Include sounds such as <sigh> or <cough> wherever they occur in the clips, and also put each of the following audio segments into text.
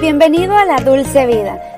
Bienvenido a la Dulce Vida.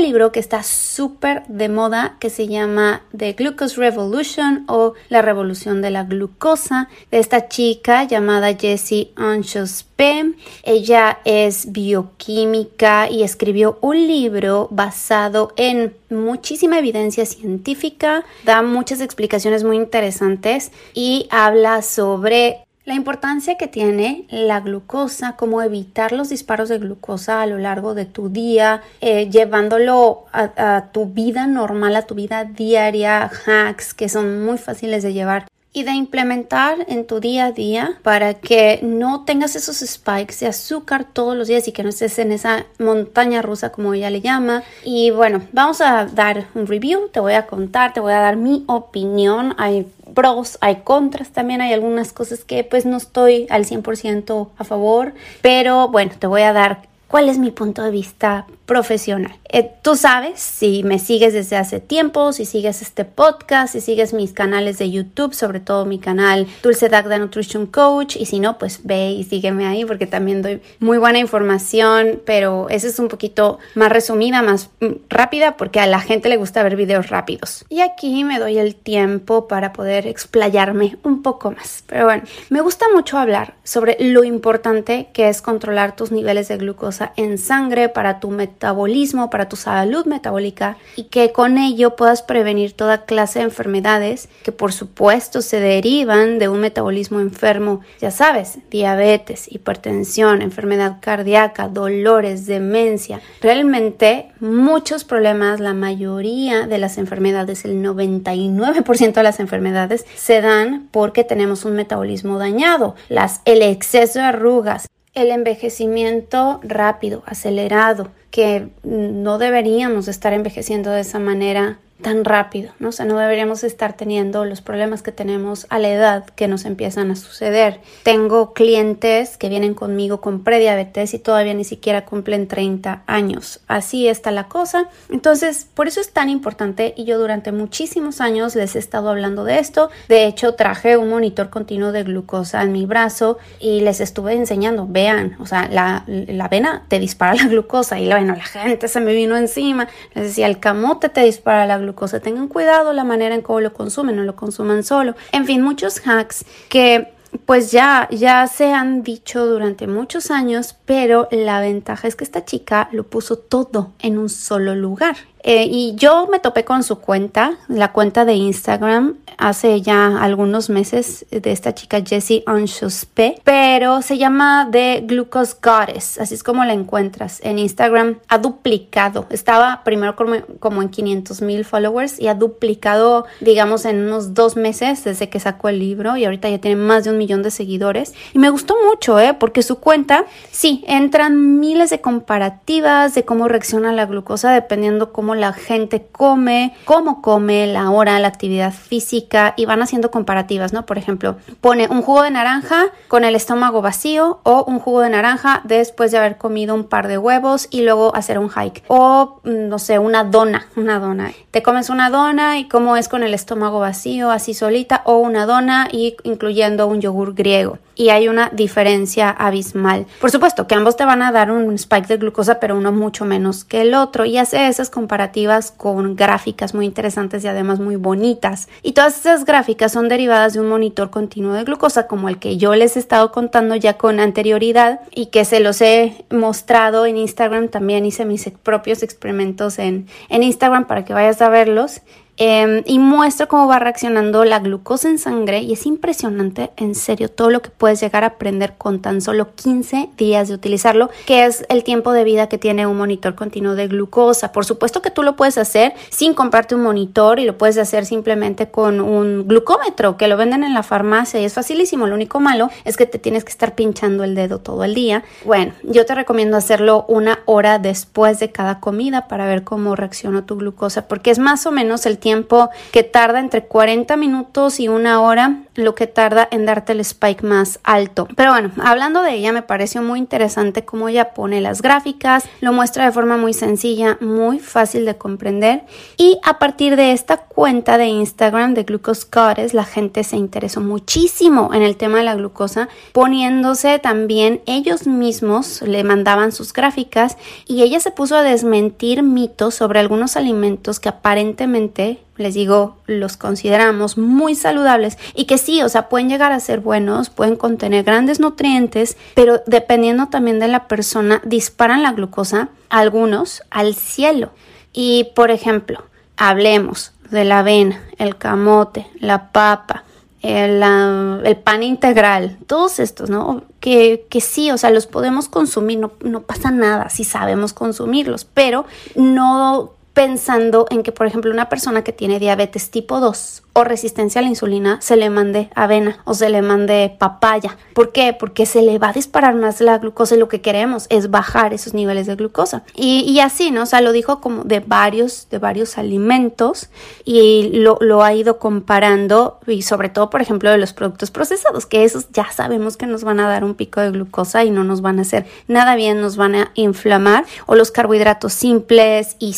libro que está súper de moda que se llama The Glucose Revolution o La Revolución de la Glucosa de esta chica llamada Jessie Anschos ella es bioquímica y escribió un libro basado en muchísima evidencia científica, da muchas explicaciones muy interesantes y habla sobre la importancia que tiene la glucosa, cómo evitar los disparos de glucosa a lo largo de tu día, eh, llevándolo a, a tu vida normal, a tu vida diaria, hacks que son muy fáciles de llevar y de implementar en tu día a día para que no tengas esos spikes de azúcar todos los días y que no estés en esa montaña rusa como ella le llama. Y bueno, vamos a dar un review, te voy a contar, te voy a dar mi opinión. Hay pros, hay contras también, hay algunas cosas que pues no estoy al 100% a favor, pero bueno, te voy a dar cuál es mi punto de vista profesional. Eh, tú sabes, si me sigues desde hace tiempo, si sigues este podcast, si sigues mis canales de YouTube, sobre todo mi canal Dulce Dagda Nutrition Coach, y si no, pues ve y sígueme ahí porque también doy muy buena información, pero esa es un poquito más resumida, más mm, rápida, porque a la gente le gusta ver videos rápidos. Y aquí me doy el tiempo para poder explayarme un poco más. Pero bueno, me gusta mucho hablar sobre lo importante que es controlar tus niveles de glucosa en sangre para tu metabolismo, para tu salud metabólica y que con ello puedas prevenir toda clase de enfermedades que por supuesto se derivan de un metabolismo enfermo, ya sabes, diabetes, hipertensión, enfermedad cardíaca, dolores, demencia. Realmente muchos problemas, la mayoría de las enfermedades, el 99% de las enfermedades se dan porque tenemos un metabolismo dañado, las, el exceso de arrugas, el envejecimiento rápido, acelerado, que no deberíamos estar envejeciendo de esa manera tan rápido, ¿no? O sea, no deberíamos estar teniendo los problemas que tenemos a la edad que nos empiezan a suceder. Tengo clientes que vienen conmigo con prediabetes y todavía ni siquiera cumplen 30 años. Así está la cosa. Entonces, por eso es tan importante y yo durante muchísimos años les he estado hablando de esto. De hecho, traje un monitor continuo de glucosa en mi brazo y les estuve enseñando, vean, o sea, la, la avena te dispara la glucosa y bueno, la gente se me vino encima. Les decía, el camote te dispara la glucosa glucosa. Tengan cuidado la manera en cómo lo consumen, no lo consuman solo. En fin, muchos hacks que pues ya, ya se han dicho durante muchos años, pero la ventaja es que esta chica lo puso todo en un solo lugar. Eh, y yo me topé con su cuenta, la cuenta de Instagram, hace ya algunos meses de esta chica Jessie P, pero se llama The Glucose Goddess, así es como la encuentras en Instagram. Ha duplicado, estaba primero como, como en 500 mil followers y ha duplicado, digamos, en unos dos meses desde que sacó el libro y ahorita ya tiene más de un millón de seguidores. Y me gustó mucho, ¿eh? Porque su cuenta, sí, entran miles de comparativas de cómo reacciona la glucosa dependiendo cómo la gente come, cómo come, la hora, la actividad física y van haciendo comparativas, ¿no? Por ejemplo, pone un jugo de naranja con el estómago vacío o un jugo de naranja después de haber comido un par de huevos y luego hacer un hike o mm, no sé, una dona, una dona. Te comes una dona y cómo es con el estómago vacío así solita o una dona y incluyendo un yogur griego y hay una diferencia abismal. Por supuesto que ambos te van a dar un spike de glucosa, pero uno mucho menos que el otro y hace esas comparativas con gráficas muy interesantes y además muy bonitas. Y todas esas gráficas son derivadas de un monitor continuo de glucosa como el que yo les he estado contando ya con anterioridad y que se los he mostrado en Instagram. También hice mis propios experimentos en, en Instagram para que vayas a verlos em, y muestra cómo va reaccionando la glucosa en sangre y es impresionante, en serio, todo lo que puedes llegar a aprender con tan solo 15 días de utilizarlo, que es el tiempo de vida que tiene un monitor continuo de glucosa. Por supuesto que tú lo puedes hacer sin comprarte un monitor y lo puedes hacer simplemente con un glucómetro que lo venden en la farmacia y es facilísimo. Lo único malo es que te tienes que estar pinchando el dedo todo el día. Bueno, yo te recomiendo hacerlo una hora después de cada comida para ver cómo reacciona tu glucosa, porque es más o menos el tiempo que tarda entre 40 minutos y una hora lo que tarda en darte el spike más alto. Pero bueno, hablando de ella, me pareció muy interesante cómo ella pone las gráficas, lo muestra de forma muy sencilla, muy fácil de comprender. Y a partir de esta cuenta de Instagram de Glucose la gente se interesó muchísimo en el tema de la glucosa, poniéndose también ellos mismos, le mandaban sus gráficas y ella se puso a desmentir mitos sobre algunos alimentos que aparentemente les digo, los consideramos muy saludables y que sí, o sea, pueden llegar a ser buenos, pueden contener grandes nutrientes, pero dependiendo también de la persona, disparan la glucosa, algunos al cielo. Y, por ejemplo, hablemos de la avena, el camote, la papa, el, pan integral, todos estos, ¿no? Que, que, sí, o sea, los podemos consumir, no pasa nada si sabemos consumirlos, pero no pensando en que, por ejemplo, una persona que tiene diabetes tipo 2 o resistencia a la insulina se le mande avena o se le mande papaya. ¿Por qué? Porque se le va a disparar más la glucosa y lo que queremos es bajar esos niveles de glucosa. Y, así, ¿no? O sea, lo dijo como de varios, de varios alimentos y lo, lo ha ido comparando y sobre todo, por ejemplo, de los productos procesados, que esos ya sabemos que nos van a dar un pico de glucosa y no nos van a hacer nada bien, nos van a inflamar o los carbohidratos simples y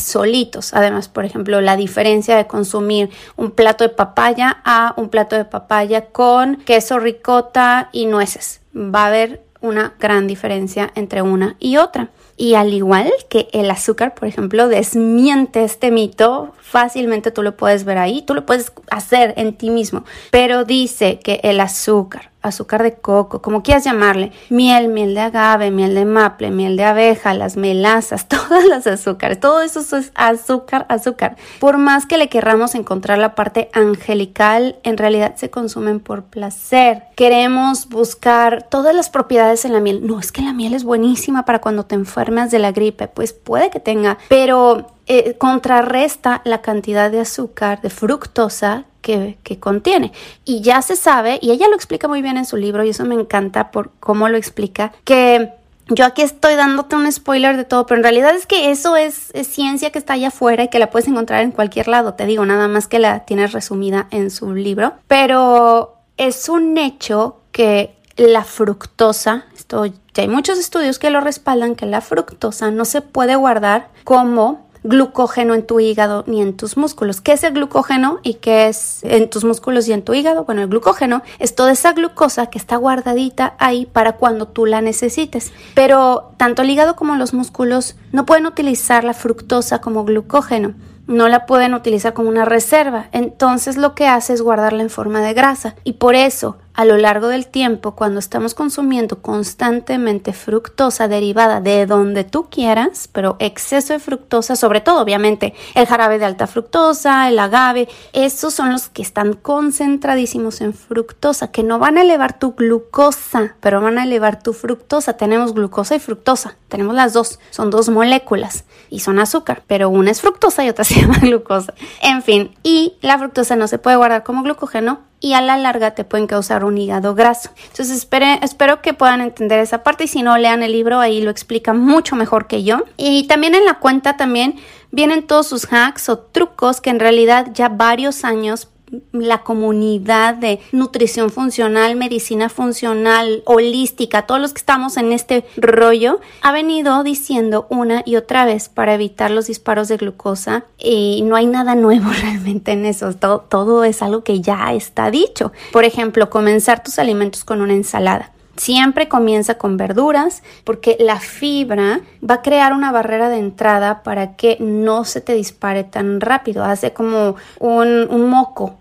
Además, por ejemplo, la diferencia de consumir un plato de papaya a un plato de papaya con queso ricota y nueces. Va a haber una gran diferencia entre una y otra. Y al igual que el azúcar, por ejemplo, desmiente este mito, fácilmente tú lo puedes ver ahí, tú lo puedes hacer en ti mismo, pero dice que el azúcar azúcar de coco, como quieras llamarle, miel, miel de agave, miel de maple, miel de abeja, las melazas, <laughs> todas las azúcares, todo eso es azúcar, azúcar. Por más que le querramos encontrar la parte angelical, en realidad se consumen por placer. Queremos buscar todas las propiedades en la miel. No es que la miel es buenísima para cuando te enfermas de la gripe, pues puede que tenga, pero eh, contrarresta la cantidad de azúcar, de fructosa que, contiene. Y ya se sabe, y ella lo explica muy bien en su libro, y eso me encanta por cómo lo explica, que yo aquí estoy dándote un spoiler de todo, pero en realidad es que eso es, es, ciencia que está allá afuera y que la puedes encontrar en cualquier lado, te digo, nada más que la tienes resumida en su libro. Pero es un hecho que la fructosa, esto ya hay muchos estudios que lo respaldan, que la fructosa no se puede guardar como glucógeno en tu hígado ni en tus músculos. ¿Qué es el glucógeno y qué es en tus músculos y en tu hígado? Bueno, el glucógeno es toda esa glucosa que está guardadita ahí para cuando tú la necesites. Pero tanto el hígado como los músculos no pueden utilizar la fructosa como glucógeno no la pueden utilizar como una reserva. Entonces lo que hace es guardarla en forma de grasa. Y por eso a lo largo del tiempo, cuando estamos consumiendo constantemente fructosa derivada de donde tú quieras, pero exceso de fructosa, sobre todo obviamente el jarabe de alta fructosa, el agave, esos son los que están concentradísimos en fructosa, que no van a elevar tu glucosa, pero van a elevar tu fructosa. Tenemos glucosa y fructosa, tenemos las dos, son dos moléculas y son azúcar, pero una es fructosa y otra <laughs> se llama glucosa. En fin, y la fructosa no se puede guardar como glucógeno y a la larga te pueden causar un hígado graso. Entonces espero que puedan entender esa parte y si no lean el libro ahí lo explica mucho mejor que yo. Y también en la cuenta también vienen todos sus hacks o trucos que en realidad ya varios años la comunidad de nutrición funcional, medicina funcional, holística, todos los que estamos en este rollo, ha venido diciendo una y otra vez para evitar los disparos de glucosa y no hay nada <laughs> nuevo realmente en eso, todo, es algo que ya está dicho. Por ejemplo, comenzar tus alimentos con una ensalada. Siempre comienza con verduras porque la fibra va a crear una barrera de entrada para que no se te dispare tan rápido. Hace como un, un moco,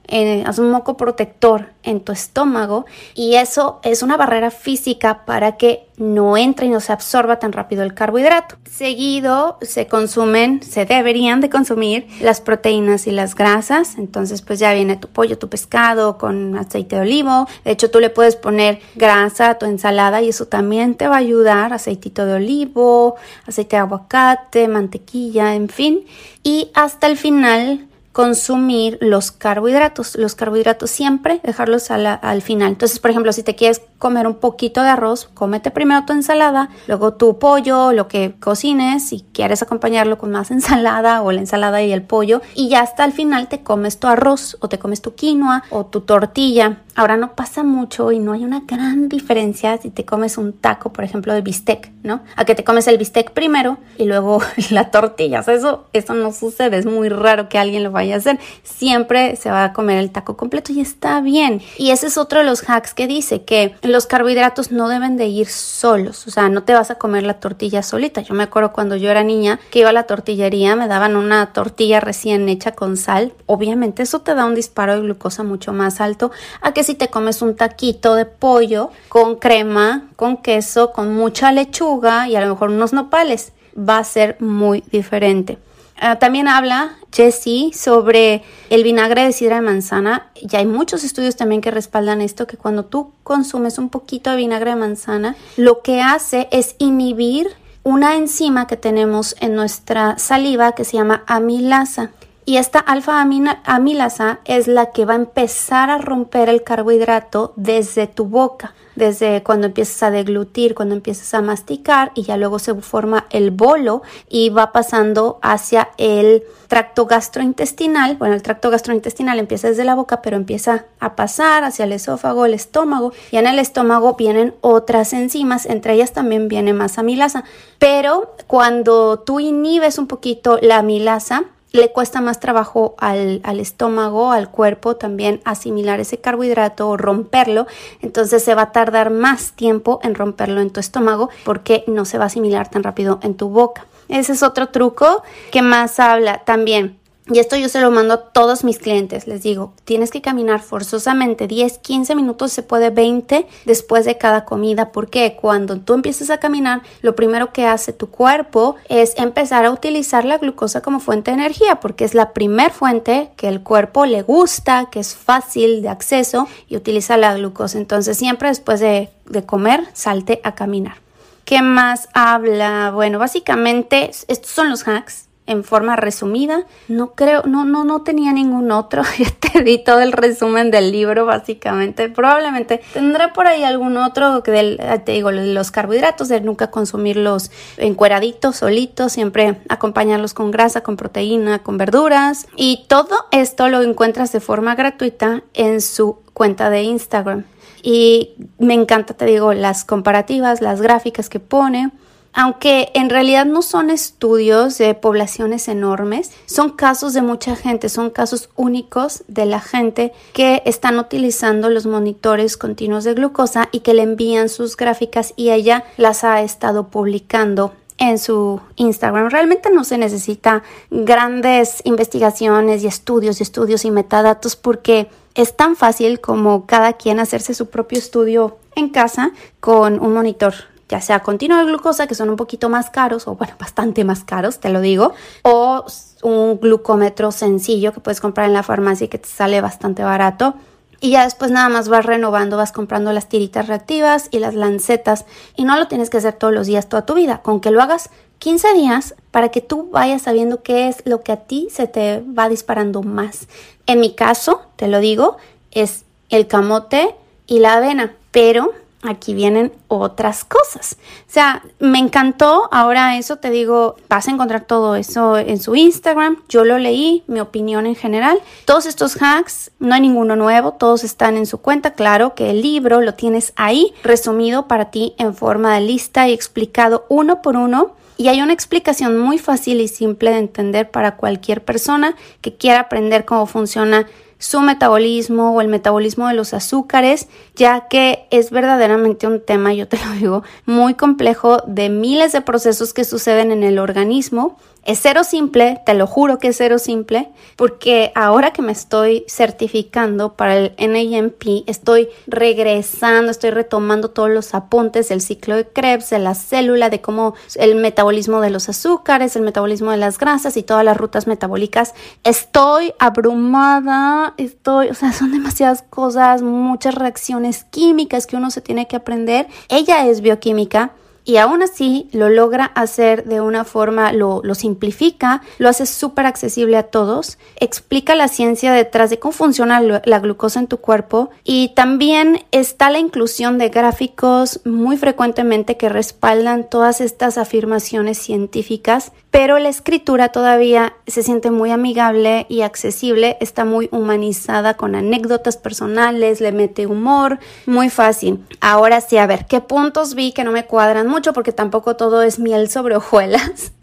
hace un moco protector en tu estómago y eso es una barrera física para que no entre y no se absorba tan rápido el carbohidrato. Seguido se consumen, se deberían de consumir las proteínas y las grasas, entonces pues ya viene tu pollo, tu pescado con aceite de olivo, de hecho tú le puedes poner grasa a tu ensalada y eso también te va a ayudar, aceitito de olivo, aceite de aguacate, mantequilla, en fin, y hasta el final consumir los carbohidratos. Los carbohidratos siempre dejarlos al final. Entonces, por ejemplo, si te quieres comer un poquito de arroz, cómete primero tu ensalada, luego tu pollo, lo que cocines, si quieres acompañarlo con más <laughs> ensalada o la ensalada y el pollo, y ya hasta el final te comes tu arroz o te comes tu quinoa o tu tortilla. Ahora no pasa mucho y no hay una gran diferencia si te comes un taco, por ejemplo, de bistec, ¿no? A que te comes el bistec primero y luego <laughs> la tortilla. eso, eso no sucede, es muy raro que alguien lo vaya a hacer. Siempre se va a comer el taco completo y está bien. Y ese es otro de los hacks que dice que los carbohidratos no deben de ir solos, o sea, no te vas a comer la tortilla solita. Yo me acuerdo cuando yo era niña que iba a la tortillería, me daban una tortilla recién hecha con sal. Obviamente eso te da un disparo de glucosa mucho más alto a que si te comes un taquito de pollo con crema, con queso, con mucha lechuga y a lo mejor unos nopales, va a ser muy diferente. Ah, también habla Jesse sobre el vinagre de sidra de manzana. Ya hay muchos estudios también que respaldan esto, que cuando tú consumes un poquito de vinagre de manzana, lo que hace es inhibir una enzima que tenemos en nuestra saliva que se llama amilasa. Y esta alfa amilasa es la que va a empezar a romper el carbohidrato desde tu boca, desde cuando empiezas a deglutir, cuando empiezas a masticar y ya luego se forma el bolo y va pasando hacia el tracto gastrointestinal. Bueno, el tracto gastrointestinal empieza desde la boca, pero empieza a pasar hacia el esófago, el estómago y en el estómago vienen otras enzimas, entre ellas también viene más amilasa. Pero cuando tú inhibes un poquito la amilasa, le cuesta más trabajo al, al, estómago, al cuerpo también asimilar ese carbohidrato o romperlo, entonces se va a tardar más tiempo en romperlo en tu estómago porque no se va a asimilar tan rápido en tu boca. Ese es otro truco que más habla también y esto yo se lo mando a todos mis clientes. Les digo, tienes que caminar forzosamente 10, 15 minutos, se puede 20 después de cada comida. Porque cuando tú empiezas a caminar, lo primero que hace tu cuerpo es empezar a utilizar la glucosa como fuente de energía, porque es la primer fuente que el cuerpo le gusta, que es fácil de acceso y utiliza la glucosa. Entonces siempre después de, de comer, salte a caminar. ¿Qué más habla? Bueno, básicamente estos son los hacks en forma resumida. No creo, no, no, no tenía ningún otro. <laughs> Yo te di todo el resumen del libro, básicamente. Probablemente tendré por ahí algún otro que del, eh, te digo, los carbohidratos, de nunca consumirlos encueraditos, solitos, siempre acompañarlos con grasa, con proteína, con verduras. Y todo esto lo encuentras de forma gratuita en su cuenta de Instagram. Y me encanta, te digo, las comparativas, las gráficas que pone aunque en realidad no son estudios de poblaciones enormes, son casos de mucha gente, son casos únicos de la gente que están utilizando los monitores continuos de glucosa y que le envían sus gráficas y ella las ha estado publicando en su Instagram. Realmente no se necesita grandes investigaciones y estudios y estudios y metadatos porque es tan fácil como cada quien hacerse su propio estudio en casa con un monitor ya sea continuo de glucosa, que son un poquito más caros, o bueno, <laughs> bastante más caros, te lo digo, o un glucómetro sencillo que puedes comprar en la farmacia y que te sale bastante barato. Y ya después nada más vas renovando, vas comprando las tiritas reactivas y las lancetas. Y no lo tienes que hacer todos los días, toda tu vida. Con que lo hagas 15 días para que tú vayas sabiendo qué es lo que a ti se te va disparando más. En mi caso, te lo digo, es el camote y la avena. Pero aquí vienen otras cosas. O sea, me encantó. Ahora eso te digo, vas a encontrar todo eso en su Instagram. Yo lo leí, mi opinión en general. Todos estos hacks, no hay ninguno nuevo, todos están en su cuenta. Claro que el libro lo tienes ahí resumido para ti en forma de lista y explicado uno por uno. Y hay una explicación muy fácil y simple de entender para cualquier persona que quiera aprender cómo funciona su metabolismo o el metabolismo de los azúcares, ya que es verdaderamente un tema, yo te lo digo, muy complejo de miles de procesos que suceden en el organismo es cero simple, te lo juro que es cero simple, porque ahora que me estoy certificando para el NAMP, estoy regresando, estoy retomando todos los apuntes del ciclo de Krebs, de la célula, de cómo el metabolismo de los azúcares, el metabolismo de las grasas y todas las rutas metabólicas. Estoy abrumada, estoy, o sea, son demasiadas cosas, muchas reacciones químicas que uno se tiene que aprender. Ella es bioquímica y aún así lo logra hacer de una forma, lo, simplifica, lo hace súper accesible a todos, explica la ciencia detrás de cómo funciona la glucosa en tu cuerpo y también está la inclusión de gráficos muy frecuentemente que respaldan todas estas afirmaciones científicas pero la escritura todavía se siente muy amigable y accesible, está muy humanizada con anécdotas personales, le mete humor, muy fácil. Ahora sí, a ver, ¿qué puntos vi que no me cuadran mucho? Porque tampoco todo es miel sobre hojuelas. <laughs>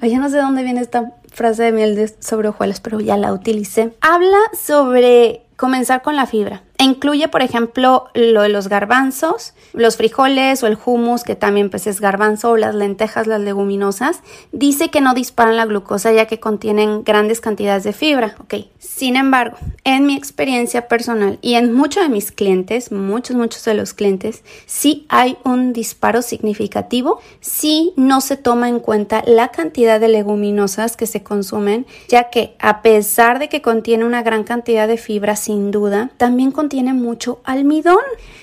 Ya no sé dónde viene esta frase de miel sobre hojuelas, pero ya la utilicé. Habla sobre comenzar con la fibra. E incluye, por ejemplo, lo de los garbanzos, los frijoles o el hummus, que también pues es garbanzo, o las lentejas, las leguminosas. Dice que no disparan la glucosa ya que contienen grandes cantidades de fibra. Ok. Sin embargo, en mi experiencia personal y en muchos de mis clientes, muchos, muchos de los clientes, sí hay un disparo significativo si no se toma en cuenta la cantidad de leguminosas que se consumen, ya que a pesar de que contiene una gran cantidad de fibra, sin duda, también contiene tiene mucho almidón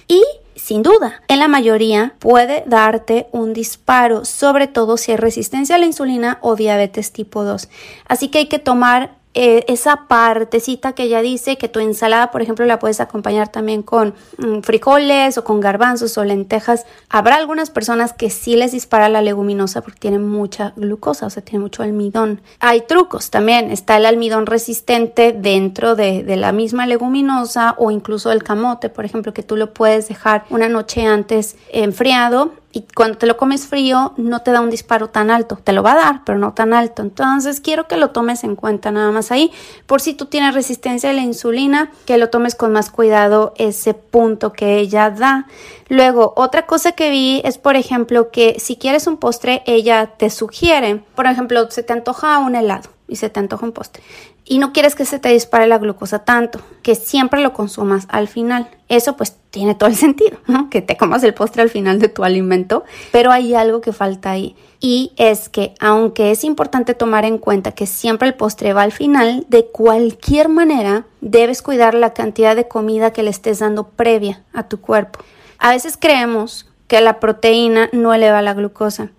y sin duda, en la mayoría puede darte un disparo, sobre todo si hay resistencia a la insulina o diabetes tipo 2. Así que hay que tomar eh, esa partecita que ella dice que tu ensalada, por ejemplo, la puedes acompañar también con mm, frijoles o con garbanzos o lentejas. Habrá algunas personas que sí les dispara la leguminosa porque tienen mucha glucosa, o sea, tiene mucho almidón. Hay trucos también. Está el almidón resistente dentro de, de la misma leguminosa o incluso el camote, por ejemplo, que tú lo puedes dejar una noche antes enfriado y cuando te lo comes frío no te da un disparo tan alto, te lo va a dar, pero no tan alto. Entonces quiero que lo tomes en cuenta nada más ahí. Por si tú tienes resistencia a la insulina, que lo tomes con más cuidado ese punto que ella da. Luego, otra cosa que vi es, por ejemplo, que si quieres un postre, ella te sugiere, por ejemplo, se te antoja un helado y se te antoja un postre y no quieres que se te dispare la glucosa tanto, que siempre lo consumas al final. Eso pues tiene todo el sentido, ¿no? <laughs> Que te comas el postre al final de tu alimento, pero hay algo que falta ahí y es que aunque es importante tomar en cuenta que siempre el postre va al final, de cualquier manera debes cuidar la cantidad de comida que le estés dando previa a tu cuerpo. A veces creemos que la proteína no eleva la glucosa,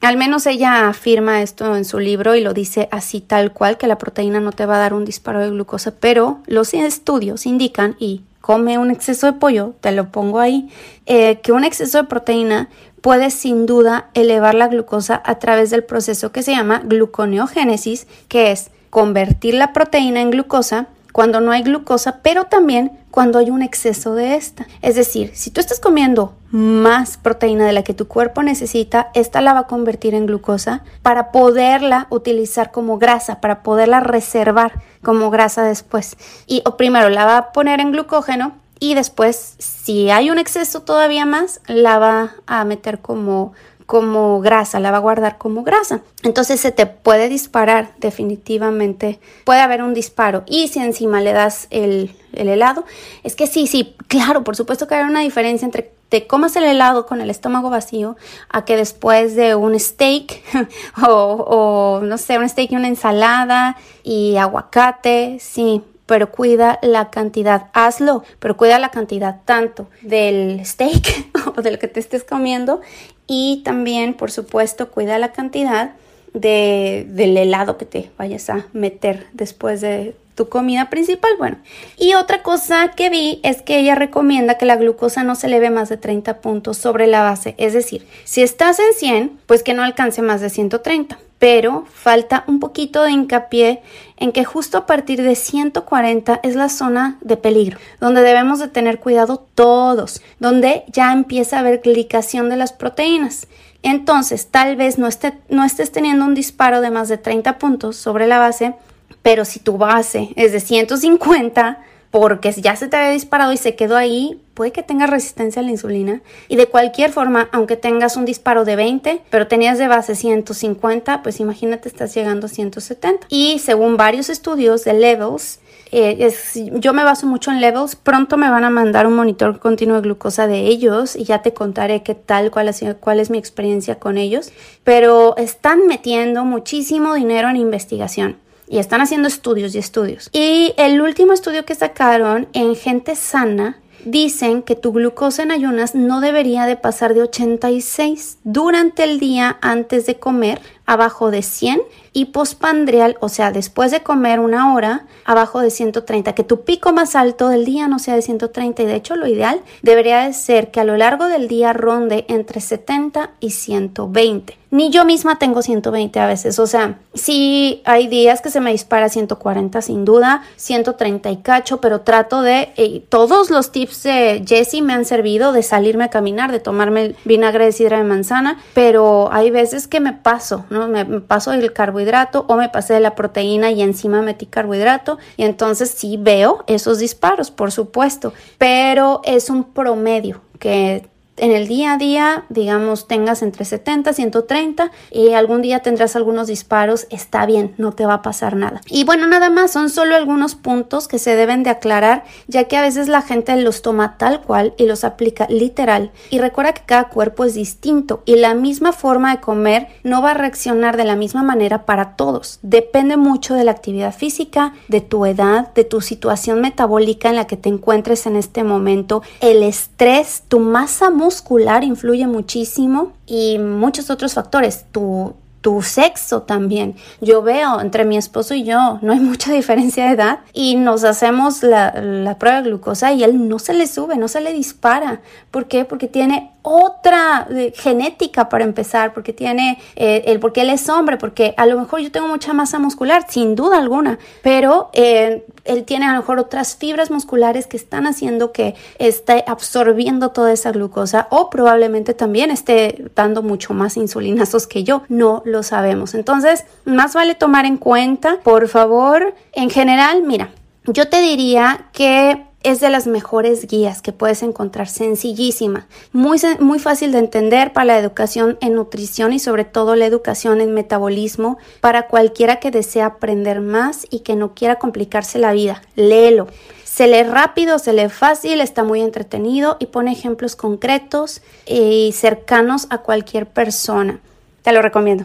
al menos ella afirma esto en su libro y lo dice así tal cual, que la proteína no te va a dar un disparo de glucosa, pero los estudios indican, y come un exceso de pollo, te lo pongo ahí, eh, que un exceso de proteína puede sin duda elevar la glucosa a través del proceso que se llama gluconeogénesis, que es convertir la proteína en glucosa cuando no hay glucosa, pero también cuando hay un exceso de esta. Es decir, si tú estás comiendo más proteína de la que tu cuerpo necesita, esta la va a convertir en glucosa para poderla utilizar como grasa, para poderla reservar como grasa después. Y o primero la va a poner en glucógeno y después, si hay un exceso todavía más, la va a meter como como grasa, la va a guardar como grasa. Entonces se te puede disparar definitivamente, puede haber un disparo. Y si encima le das el, helado, es que sí, sí, claro, por supuesto que hay una diferencia entre te comas el helado con el estómago vacío a que después de un steak <laughs> o, no sé, un steak y una ensalada y aguacate, sí, pero cuida la cantidad, hazlo, pero cuida la cantidad tanto del steak <laughs> o de lo que te estés comiendo y también, por supuesto, cuida la cantidad de, del helado que te vayas a meter después de tu comida principal. Bueno, y otra cosa que vi es que ella recomienda que la glucosa no se eleve más de 30 puntos sobre la base. Es decir, si estás en 100, pues que no alcance más de 130 pero falta un poquito de hincapié en que justo a partir de 140 es la zona de peligro, donde debemos de tener cuidado todos, donde ya empieza a haber glicación de las proteínas. Entonces, tal vez no, esté, no estés teniendo un disparo de más de 30 puntos sobre la base, Pero si tu base es de 150, porque ya se te había disparado y se quedó ahí, puede que tengas resistencia a la insulina. Y de cualquier forma, aunque tengas un disparo de 20, pero tenías de base 150, pues imagínate estás llegando a 170. Y según varios estudios de levels, eh, yo me baso mucho en levels. Pronto me van a mandar un monitor continuo de glucosa de ellos y ya te contaré qué tal, cuál, cuál es mi experiencia con ellos. Pero están metiendo muchísimo dinero en investigación y están haciendo estudios y estudios. Y el último estudio que sacaron en gente sana dicen que tu glucosa en ayunas no debería de pasar de 86 durante el día antes de comer, abajo de 100 y pospandrial, o sea, después de comer una hora, abajo de 130, que tu pico más alto del día no sea de 130 y de hecho lo ideal debería de ser que a lo largo del día ronde entre 70 y 120. Ni yo misma tengo 120 a veces, o sea, sí hay días que se me dispara 140 sin duda, 130 y cacho, pero trato de, todos los tips de Jessie me han servido de salirme a caminar, de tomarme vinagre de sidra de manzana, pero hay veces que me paso, ¿no? Me, me paso el carbohidrato o me pasé de la proteína y encima metí carbohidrato y entonces sí veo esos disparos, por supuesto, pero es un promedio que en el día a día, digamos, tengas entre 70, 130 y algún día tendrás algunos disparos, está bien, no te va a pasar nada. Y bueno, nada más, son solo algunos puntos que se deben de aclarar, ya que a veces la gente los toma tal cual y los aplica literal. Y recuerda que cada cuerpo es distinto y la misma forma de comer no va a reaccionar de la misma manera para todos. Depende mucho de la actividad física, de tu edad, de tu situación metabólica en la que te encuentres en este momento, el estrés, tu masa muscular, muscular influye muchísimo y muchos otros factores. Tu, tu sexo también. Yo veo entre mi esposo y yo, no hay <laughs> mucha diferencia de edad y nos hacemos la, la, prueba de glucosa y él no se le sube, no se le dispara. ¿Por qué? Porque tiene otra eh, genética para empezar, porque tiene eh, el porque él es hombre, porque a lo mejor yo tengo mucha masa muscular, sin duda alguna, pero eh, él tiene a lo mejor otras fibras musculares que están haciendo que esté absorbiendo toda esa glucosa o probablemente también esté dando mucho más insulinazos que yo, no lo sabemos. Entonces, más vale tomar en cuenta, por favor, en general, mira, yo te diría que es de las mejores guías que puedes encontrar, sencillísima, muy, muy fácil de entender para la educación en nutrición y sobre todo la educación en metabolismo para cualquiera que desea aprender más y que no quiera complicarse la vida. Léelo. Se lee rápido, se lee fácil, está muy entretenido y pone ejemplos concretos y cercanos a cualquier persona. Te lo recomiendo.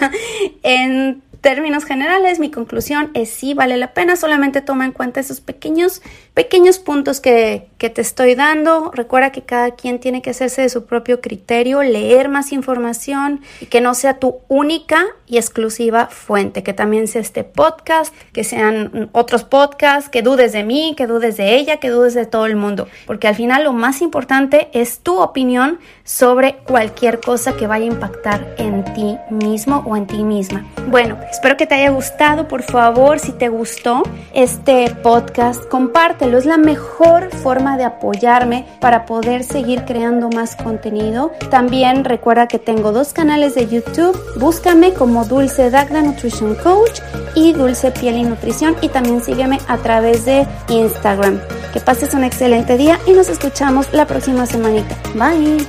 <laughs> en términos generales, mi conclusión es sí vale la pena, solamente toma en cuenta esos pequeños, pequeños puntos que, que, te estoy dando. Recuerda que cada quien tiene que hacerse de su propio criterio, leer más información y que no sea tu única y exclusiva fuente, que también sea este podcast, que sean otros podcasts, que dudes de mí, que dudes de ella, que dudes de todo el mundo, porque al final lo más importante es tu opinión sobre cualquier cosa que vaya a impactar en ti mismo o en ti misma. Bueno, Espero que te haya gustado. Por favor, si te gustó este podcast, compártelo. Es la mejor forma de apoyarme para poder seguir creando más contenido. También recuerda que tengo dos canales de YouTube. Búscame como Dulce Dagda Nutrition Coach y Dulce Piel y Nutrición. Y también sígueme a través de Instagram. Que pases un excelente día y nos escuchamos la próxima semanita. Bye.